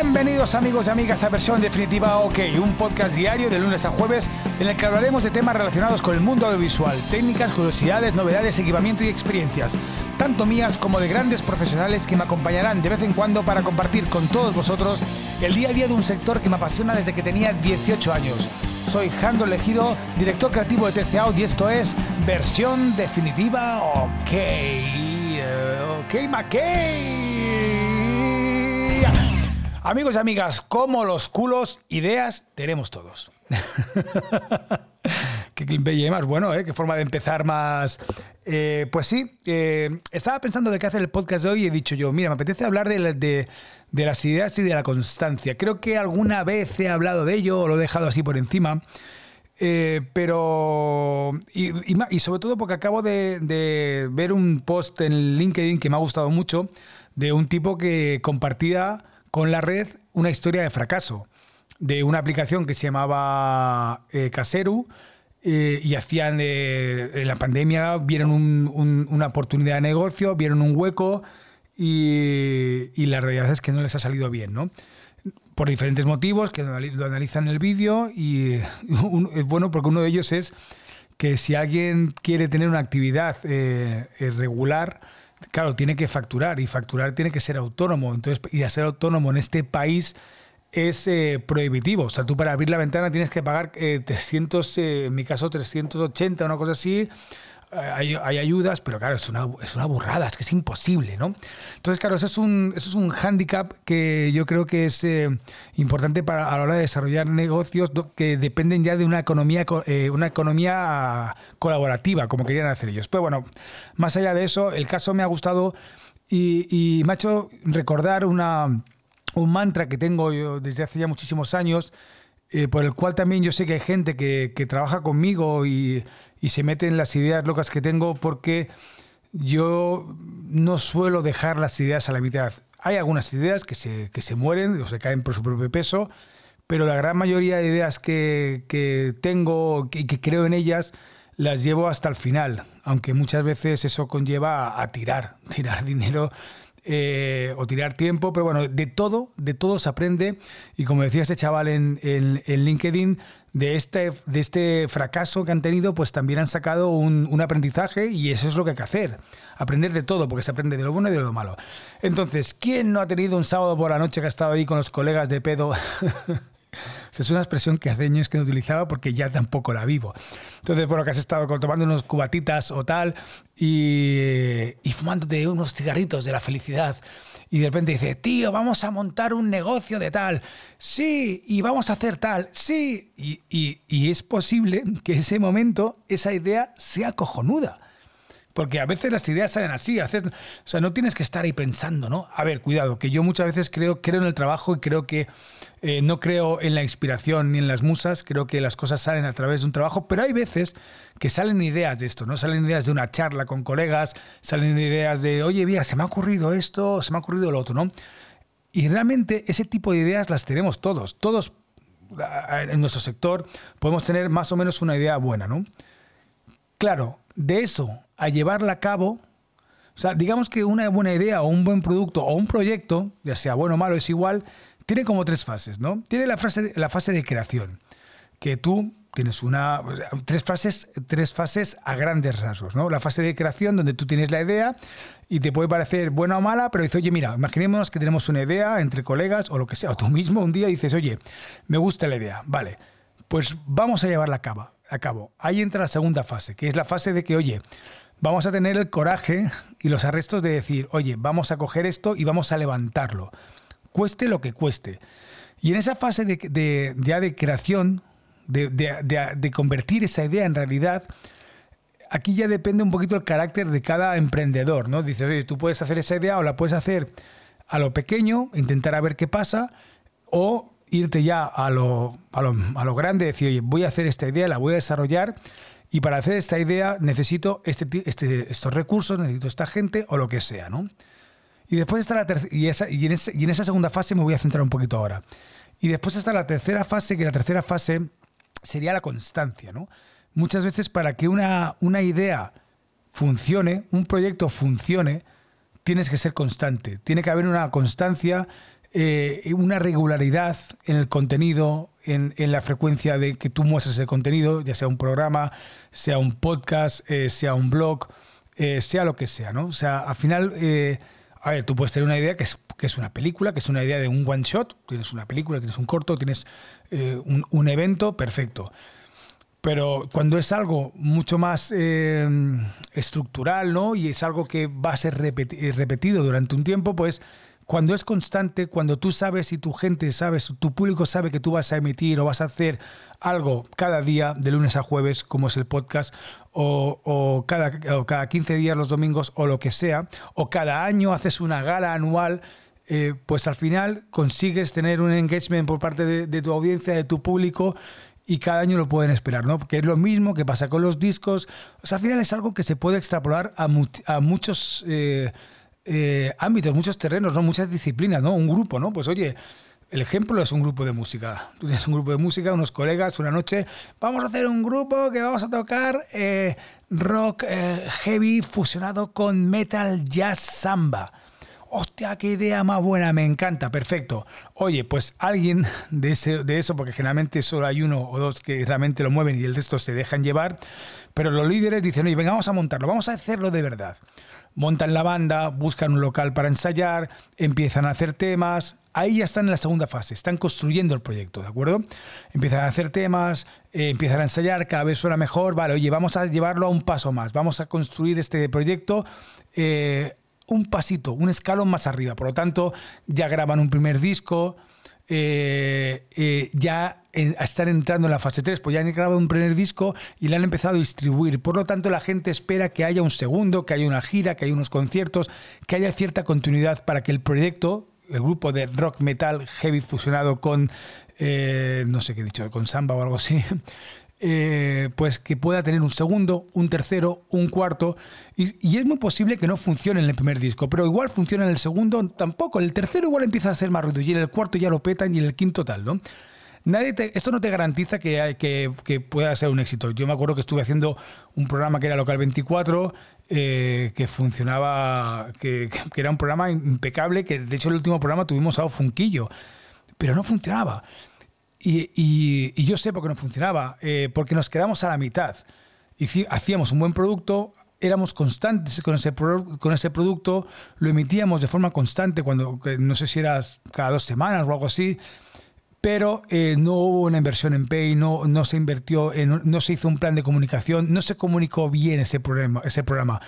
Bienvenidos amigos y amigas a versión definitiva OK, un podcast diario de lunes a jueves en el que hablaremos de temas relacionados con el mundo audiovisual, técnicas, curiosidades, novedades, equipamiento y experiencias, tanto mías como de grandes profesionales que me acompañarán de vez en cuando para compartir con todos vosotros el día a día de un sector que me apasiona desde que tenía 18 años. Soy Jando Elegido, director creativo de TCAO y esto es versión definitiva OK. Eh, ok, McKay. Amigos y amigas, como los culos, ideas tenemos todos. Qué clickbait más bueno, ¿eh? Qué forma de empezar más. Eh, pues sí, eh, estaba pensando de qué hacer el podcast de hoy y he dicho yo, mira, me apetece hablar de, las ideas y de la constancia. Creo que alguna vez he hablado de ello o lo he dejado así por encima. pero. Y, sobre todo porque acabo de, ver un post en LinkedIn que me ha gustado mucho de un tipo que compartía con la red una historia de fracaso de una aplicación que se llamaba eh, Caseru eh, y hacían en la pandemia vieron una oportunidad de negocio, vieron un hueco y, la realidad es que no les ha salido bien, ¿no? Por diferentes motivos que lo analizan en el vídeo y es bueno porque uno de ellos es que si alguien quiere tener una actividad eh, regular, claro, tiene que facturar y facturar tiene que ser autónomo. Entonces, y a ser autónomo en este país es eh, prohibitivo. O sea, tú para abrir la ventana tienes que pagar 300, eh, eh, en mi caso 380, una cosa así, hay, ayudas, pero claro, es una, es una burrada, es que es imposible, ¿no? Entonces, claro, eso es un, eso es un hándicap que yo creo que es eh, importante para, a la hora de desarrollar negocios que dependen ya de una economía, eh, una economía colaborativa, como querían hacer ellos. Pero bueno, más allá de eso, el caso me ha gustado y, me ha hecho recordar una, un mantra que tengo yo desde hace ya muchísimos años, eh, por el cual también yo sé que hay gente que, que trabaja conmigo y y se meten las ideas locas que tengo porque yo no suelo dejar las ideas a la mitad. Hay algunas ideas que se, que se mueren o se caen por su propio peso, pero la gran mayoría de ideas que, que tengo y que creo en ellas las llevo hasta el final, aunque muchas veces eso conlleva a, tirar, tirar dinero eh, o tirar tiempo, pero bueno, de todo, de todo se aprende y como decía este chaval en, en, en LinkedIn, de este, de este fracaso que han tenido, pues también han sacado un, aprendizaje y eso es lo que hay que hacer. Aprender de todo, porque se aprende de lo bueno y de lo malo. Entonces, ¿quién no ha tenido un sábado por la noche que ha estado ahí con los colegas de pedo? es una expresión que hace años que no utilizaba porque ya tampoco la vivo. Entonces, bueno, que has estado tomando unos cubatitas o tal y, y fumándote unos cigarritos de la felicidad y de repente dice, tío, vamos a montar un negocio de tal, sí, y vamos a hacer tal, sí, y, y es posible que ese momento esa idea sea cojonuda. Porque a veces las ideas salen así, o sea, no tienes que estar ahí pensando, ¿no? A ver, cuidado, que yo muchas veces creo, creo en el trabajo y creo que eh, no creo en la inspiración ni en las musas, creo que las cosas salen a través de un trabajo, pero hay veces que salen ideas de esto, ¿no? Salen ideas de una charla con colegas, salen ideas de, oye, mira, se me ha ocurrido esto, se me ha ocurrido lo otro, ¿no? Y realmente ese tipo de ideas las tenemos todos, todos en nuestro sector podemos tener más o menos una idea buena, ¿no? Claro, de eso a llevarla a cabo, o sea, digamos que una buena idea o un buen producto o un proyecto, ya sea bueno o malo, es igual, tiene como tres fases, ¿no? Tiene la fase, la fase de creación, que tú tienes una tres fases tres fases a grandes rasgos no la fase de creación donde tú tienes la idea y te puede parecer buena o mala pero dices oye mira imaginemos que tenemos una idea entre colegas o lo que sea o tú mismo un día dices oye me gusta la idea vale pues vamos a llevarla a cabo a cabo ahí entra la segunda fase que es la fase de que oye vamos a tener el coraje y los arrestos de decir, oye, vamos a coger esto y vamos a levantarlo, cueste lo que cueste. Y en esa fase de, ya de creación, de, convertir esa idea en realidad, aquí ya depende un poquito el carácter de cada emprendedor, ¿no? Dices, oye, tú puedes hacer esa idea o la puedes hacer a lo pequeño, intentar a ver qué pasa, o irte ya a lo, a lo, a lo grande, decir, oye, voy a hacer esta idea, la voy a desarrollar y para hacer esta idea necesito este, este, estos recursos, necesito esta gente o lo que sea, ¿no? Y después está la y, esa, y, en esa segunda fase me voy a centrar un poquito ahora. Y después está la tercera fase, que la tercera fase sería la constancia, ¿no? Muchas veces para que una, una idea funcione, un proyecto funcione, tienes que ser constante. Tiene que haber una constancia eh, una regularidad en el contenido, en, la frecuencia de que tú muestres el contenido, ya sea un programa, sea un podcast, eh, sea un blog, eh, sea lo que sea, ¿no? O sea, al final, a ver, tú puedes tener una idea que es, que es una película, que es una idea de un one shot, tienes una película, tienes un corto, tienes un, un, evento, perfecto. Pero cuando es algo mucho más estructural, ¿no? Y es algo que va a ser repetido durante un tiempo, pues cuando es constante, cuando tú sabes y tu gente sabe, tu público sabe que tú vas a emitir o vas a hacer algo cada día, de lunes a jueves, como es el podcast, o, cada, cada 15 días los domingos, o lo que sea, o cada año haces una gala anual, eh, pues al final consigues tener un engagement por parte de, tu audiencia, de tu público, y cada año lo pueden esperar, ¿no? Porque es lo mismo que pasa con los discos. O sea, al final es algo que se puede extrapolar a, a muchos... Eh, eh, ámbitos, muchos terrenos, ¿no? muchas disciplinas, ¿no? Un grupo, ¿no? Pues oye, el ejemplo es un grupo de música. Tú tienes un grupo de música, unos colegas, una noche, vamos a hacer un grupo que vamos a tocar eh, rock eh, heavy fusionado con metal jazz samba. Hostia, qué idea más buena, me encanta, perfecto. Oye, pues alguien de, ese, de eso, porque generalmente solo hay uno o dos que realmente lo mueven y el resto se dejan llevar, pero los líderes dicen, oye, venga, vamos a montarlo, vamos a hacerlo de verdad montan la banda, buscan un local para ensayar, empiezan a hacer temas. Ahí ya están en la segunda fase, están construyendo el proyecto, ¿de acuerdo? Empiezan a hacer temas, eh, empiezan a ensayar, cada vez suena mejor. Vale, oye, vamos a llevarlo a un paso más, vamos a construir este proyecto. Eh, un pasito, un escalón más arriba. Por lo tanto, ya graban un primer disco, eh, eh, ya están entrando en la fase 3, pues ya han grabado un primer disco y le han empezado a distribuir. Por lo tanto, la gente espera que haya un segundo, que haya una gira, que haya unos conciertos, que haya cierta continuidad para que el proyecto, el grupo de rock metal heavy fusionado con, eh, no sé qué he dicho, con samba o algo así, eh, pues que pueda tener un segundo, un tercero, un cuarto. Y, es muy posible que no funcione en el primer disco, pero igual funciona en el segundo tampoco. El tercero igual empieza a hacer más ruido y en el cuarto ya lo petan y en el quinto tal, ¿no? Nadie esto no te garantiza que, que, pueda ser un éxito. Yo me acuerdo que estuve haciendo un programa que era Local 24, eh, que funcionaba, que, que, era un programa impecable, que de hecho el último programa tuvimos a Funquillo, pero no funcionaba. Y, yo sé por qué no funcionaba, eh, porque nos quedamos a la mitad. hacíamos un buen producto, éramos constantes con ese, con ese producto, lo emitíamos de forma constante, cuando no sé si era cada dos semanas o algo así, pero eh, no hubo una inversión en Pay, no, no se invirtió, no se hizo un plan de comunicación, no se comunicó bien ese programa. Ese programa.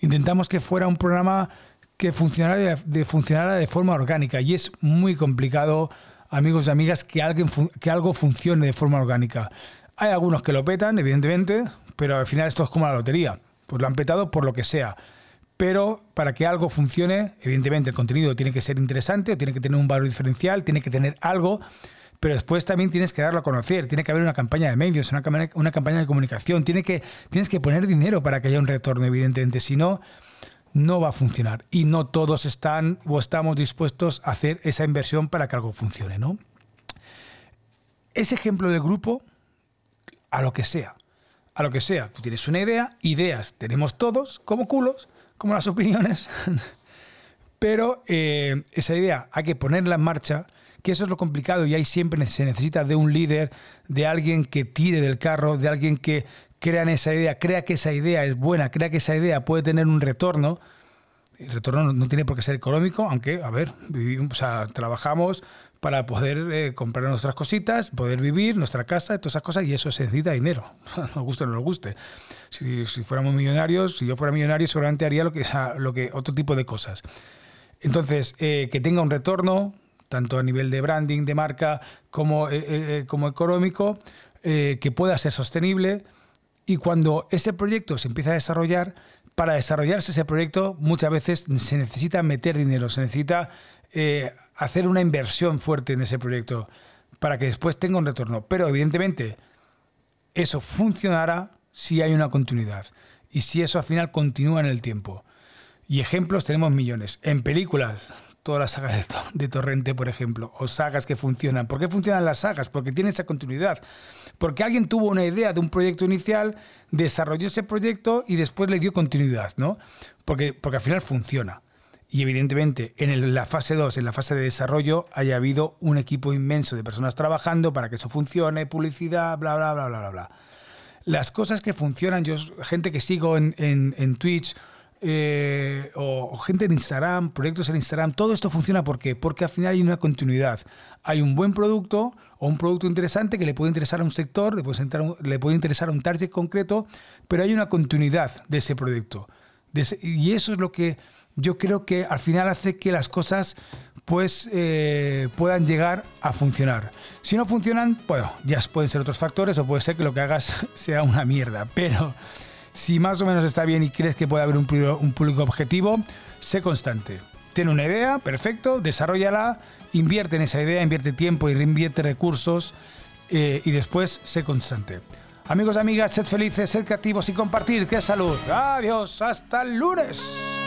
Intentamos que fuera un programa que funcionara de, funcionara de forma orgánica y es muy complicado amigos y amigas, que, alguien que algo funcione de forma orgánica. Hay algunos que lo petan, evidentemente, pero al final esto es como la lotería. Pues lo han petado por lo que sea. Pero para que algo funcione, evidentemente el contenido tiene que ser interesante, tiene que tener un valor diferencial, tiene que tener algo, pero después también tienes que darlo a conocer, tiene que haber una campaña de medios, una campaña, una campaña de comunicación, que, tienes que poner dinero para que haya un retorno, evidentemente. Si no, no va a funcionar y no todos están o estamos dispuestos a hacer esa inversión para que algo funcione, ¿no? Ese ejemplo de grupo, a lo que sea, a lo que sea, tú tienes una idea, ideas tenemos todos como culos, como las opiniones, pero eh, esa idea hay que ponerla en marcha, que eso es lo complicado y ahí siempre se necesita de un líder, de alguien que tire del carro, de alguien que, crean esa idea, crea que esa idea es buena, crea que esa idea puede tener un retorno. El retorno no, tiene por qué ser económico, aunque, a ver, vivimos, trabajamos para poder eh, comprar nuestras cositas, poder vivir, nuestra casa, todas esas cosas, y eso se necesita dinero, nos guste o no nos guste. Si, si, fuéramos millonarios, si yo fuera millonario, seguramente haría lo que, lo que otro tipo de cosas. Entonces, eh, que tenga un retorno, tanto a nivel de branding, de marca, como, eh, como económico, que pueda ser sostenible, y cuando ese proyecto se empieza a desarrollar, para desarrollarse ese proyecto muchas veces se necesita meter dinero, se necesita eh, hacer una inversión fuerte en ese proyecto para que después tenga un retorno. Pero evidentemente eso funcionará si hay una continuidad y si eso al final continúa en el tiempo. Y ejemplos tenemos millones. En películas, todas las sagas de, Torrente, por ejemplo, o sagas que funcionan. ¿Por qué funcionan las sagas? Porque tienen esa continuidad. Porque alguien tuvo una idea de un proyecto inicial, desarrolló ese proyecto y después le dio continuidad, ¿no? Porque, porque al final funciona. y evidentemente en la fase 2, en la fase de desarrollo, haya habido un equipo inmenso de personas trabajando para que eso funcione, publicidad, bla, bla, bla, bla, bla, bla. Las cosas que funcionan, yo, gente que sigo en, en, Twitch eh, o, gente en Instagram, proyectos en Instagram, todo esto funciona ¿por porque al final hay una continuidad. Hay un buen producto o un producto interesante que le puede interesar a un sector, le puede, le puede interesar a un target concreto, pero hay una continuidad de ese proyecto. y eso es lo que yo creo que al final hace que las cosas pues eh, puedan llegar a funcionar. Si no funcionan, bueno, ya pueden ser otros factores o puede ser que lo que hagas sea una mierda, pero si más o menos está bien y crees que puede haber un, público objetivo, sé constante. Tiene una idea, perfecto, desarrollala, invierte en esa idea, invierte tiempo y reinvierte recursos eh, y después sé constante. Amigos, amigas, sed felices, sed creativos y compartir. ¡Qué salud! Adiós, hasta el lunes.